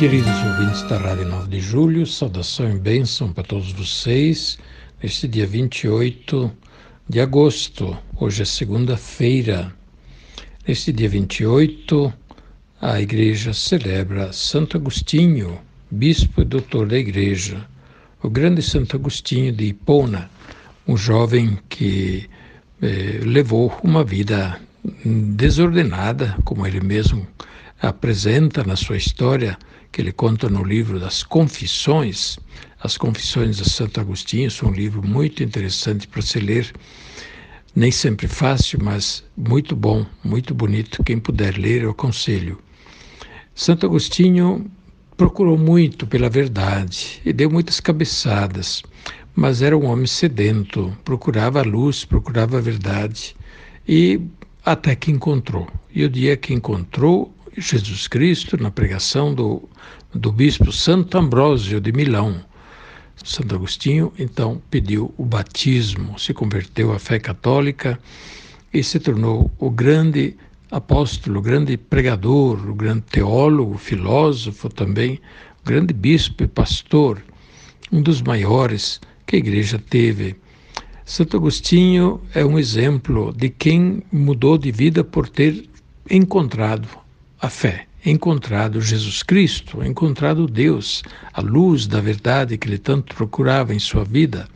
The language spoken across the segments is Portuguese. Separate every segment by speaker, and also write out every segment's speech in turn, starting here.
Speaker 1: Queridos ouvintes da Rádio 9 de Julho, saudação e bênção para todos vocês neste dia 28 de agosto. Hoje é segunda-feira. Neste dia 28, a igreja celebra Santo Agostinho, bispo e doutor da igreja, o grande Santo Agostinho de Hipona, um jovem que eh, levou uma vida desordenada, como ele mesmo apresenta na sua história, que ele conta no livro das Confissões. As Confissões de Santo Agostinho são um livro muito interessante para se ler. Nem sempre fácil, mas muito bom, muito bonito. Quem puder ler, eu aconselho. Santo Agostinho procurou muito pela verdade e deu muitas cabeçadas, mas era um homem sedento, procurava a luz, procurava a verdade e até que encontrou. E o dia que encontrou, Jesus Cristo na pregação do, do bispo Santo Ambrósio de Milão. Santo Agostinho então pediu o batismo, se converteu à fé católica e se tornou o grande apóstolo, o grande pregador, o grande teólogo, filósofo também, o grande bispo e pastor, um dos maiores que a igreja teve. Santo Agostinho é um exemplo de quem mudou de vida por ter encontrado a fé, encontrado Jesus Cristo, encontrado Deus, a luz da verdade que ele tanto procurava em sua vida.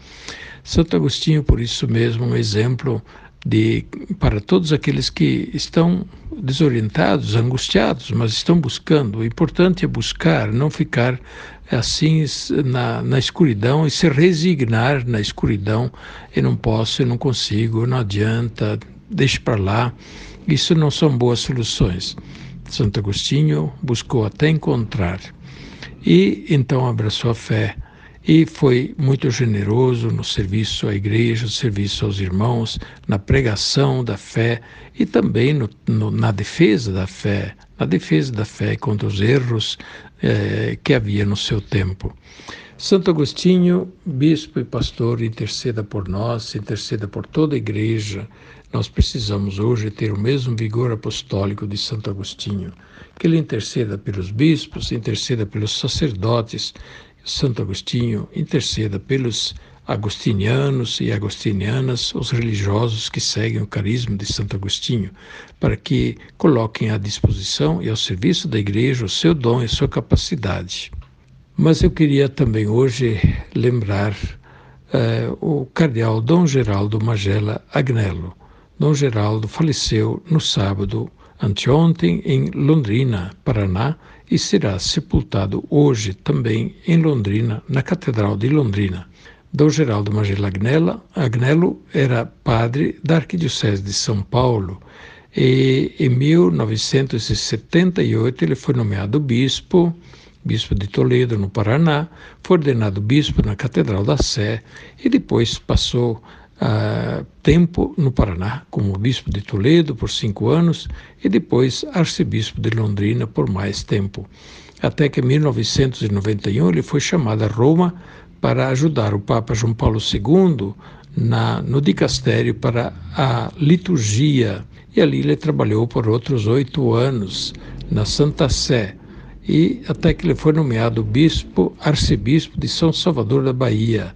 Speaker 1: Santo Agostinho, por isso mesmo, um exemplo de para todos aqueles que estão desorientados, angustiados, mas estão buscando. O importante é buscar, não ficar assim na, na escuridão e se resignar na escuridão. Eu não posso, eu não consigo, não adianta, deixe para lá. Isso não são boas soluções. Santo Agostinho buscou até encontrar e então abraçou a fé e foi muito generoso no serviço à igreja, no serviço aos irmãos, na pregação da fé e também no, no, na defesa da fé, na defesa da fé contra os erros eh, que havia no seu tempo. Santo Agostinho, bispo e pastor, interceda por nós, interceda por toda a igreja. Nós precisamos hoje ter o mesmo vigor apostólico de Santo Agostinho. Que ele interceda pelos bispos, interceda pelos sacerdotes. Santo Agostinho interceda pelos agostinianos e agostinianas, os religiosos que seguem o carisma de Santo Agostinho, para que coloquem à disposição e ao serviço da igreja o seu dom e sua capacidade. Mas eu queria também hoje lembrar uh, o cardeal Dom Geraldo Magela Agnello. Dom Geraldo faleceu no sábado anteontem em Londrina, Paraná, e será sepultado hoje também em Londrina, na Catedral de Londrina. Dom Geraldo Magela Agnello, era padre da Arquidiocese de São Paulo e em 1978 ele foi nomeado bispo bispo de Toledo, no Paraná, foi ordenado bispo na Catedral da Sé e depois passou uh, tempo no Paraná como bispo de Toledo por cinco anos e depois arcebispo de Londrina por mais tempo. Até que em 1991 ele foi chamado a Roma para ajudar o Papa João Paulo II na, no dicastério para a liturgia. E ali ele trabalhou por outros oito anos na Santa Sé, e até que ele foi nomeado bispo, arcebispo de São Salvador da Bahia.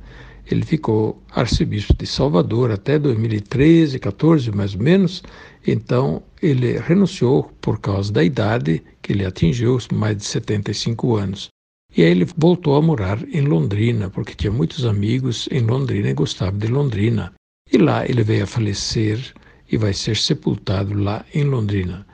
Speaker 1: Ele ficou arcebispo de Salvador até 2013, 14 mais ou menos. Então ele renunciou por causa da idade que ele atingiu, mais de 75 anos. E aí ele voltou a morar em Londrina, porque tinha muitos amigos em Londrina e gostava de Londrina. E lá ele veio a falecer e vai ser sepultado lá em Londrina.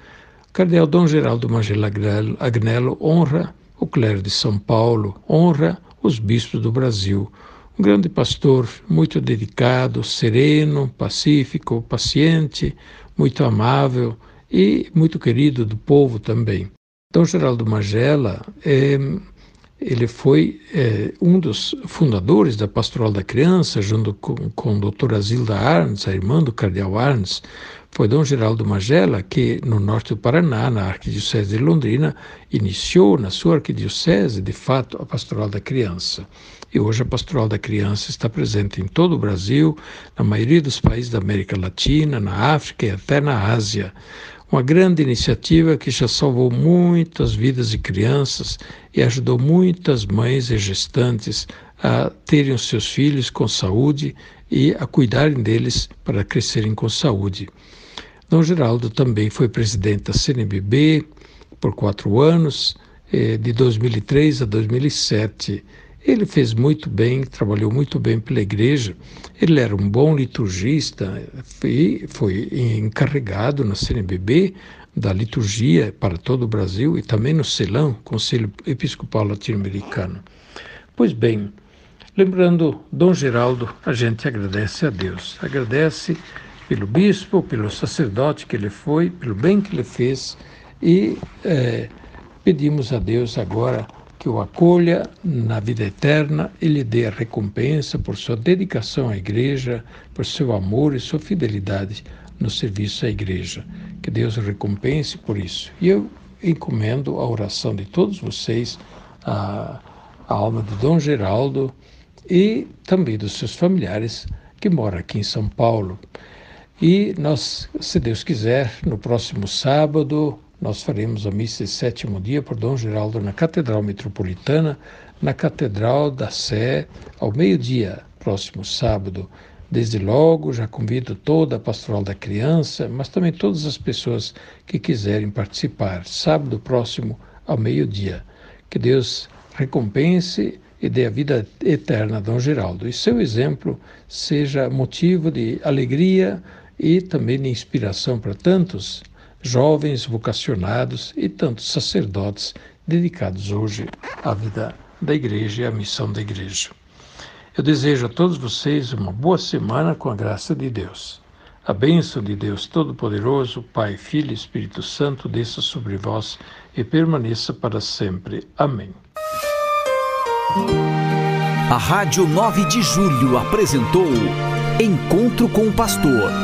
Speaker 1: Cardeal Dom Geraldo Magela Agnello honra o clero de São Paulo, honra os bispos do Brasil. Um grande pastor, muito dedicado, sereno, pacífico, paciente, muito amável e muito querido do povo também. Dom Geraldo Magela é, ele foi é, um dos fundadores da Pastoral da Criança, junto com, com a doutora Zilda Arns, a irmã do cardeal Arns. Foi Dom Geraldo Magela que, no norte do Paraná, na Arquidiocese de Londrina, iniciou na sua arquidiocese, de fato, a Pastoral da Criança. E hoje a Pastoral da Criança está presente em todo o Brasil, na maioria dos países da América Latina, na África e até na Ásia. Uma grande iniciativa que já salvou muitas vidas de crianças e ajudou muitas mães e gestantes a terem os seus filhos com saúde e a cuidarem deles para crescerem com saúde. Dom Geraldo também foi presidente da CNBB por quatro anos, eh, de 2003 a 2007 ele fez muito bem, trabalhou muito bem pela igreja. Ele era um bom liturgista e foi encarregado na CNBB da liturgia para todo o Brasil e também no CELAM, Conselho Episcopal Latino-Americano. Pois bem, lembrando Dom Geraldo, a gente agradece a Deus. Agradece pelo bispo, pelo sacerdote que ele foi, pelo bem que ele fez e é, pedimos a Deus agora que o acolha na vida eterna e lhe dê a recompensa por sua dedicação à igreja, por seu amor e sua fidelidade no serviço à igreja. Que Deus o recompense por isso. E eu encomendo a oração de todos vocês, a, a alma de Dom Geraldo e também dos seus familiares que moram aqui em São Paulo. E nós, se Deus quiser, no próximo sábado, nós faremos a missa de sétimo dia por Dom Geraldo na Catedral Metropolitana, na Catedral da Sé, ao meio-dia, próximo sábado. Desde logo, já convido toda a Pastoral da Criança, mas também todas as pessoas que quiserem participar, sábado próximo, ao meio-dia. Que Deus recompense e dê a vida eterna a Dom Geraldo. E seu exemplo seja motivo de alegria e também de inspiração para tantos jovens vocacionados e tantos sacerdotes dedicados hoje à vida da igreja e à missão da igreja. Eu desejo a todos vocês uma boa semana com a graça de Deus. A bênção de Deus Todo-Poderoso, Pai, Filho e Espírito Santo, desça sobre vós e permaneça para sempre. Amém.
Speaker 2: A Rádio 9 de Julho apresentou Encontro com o Pastor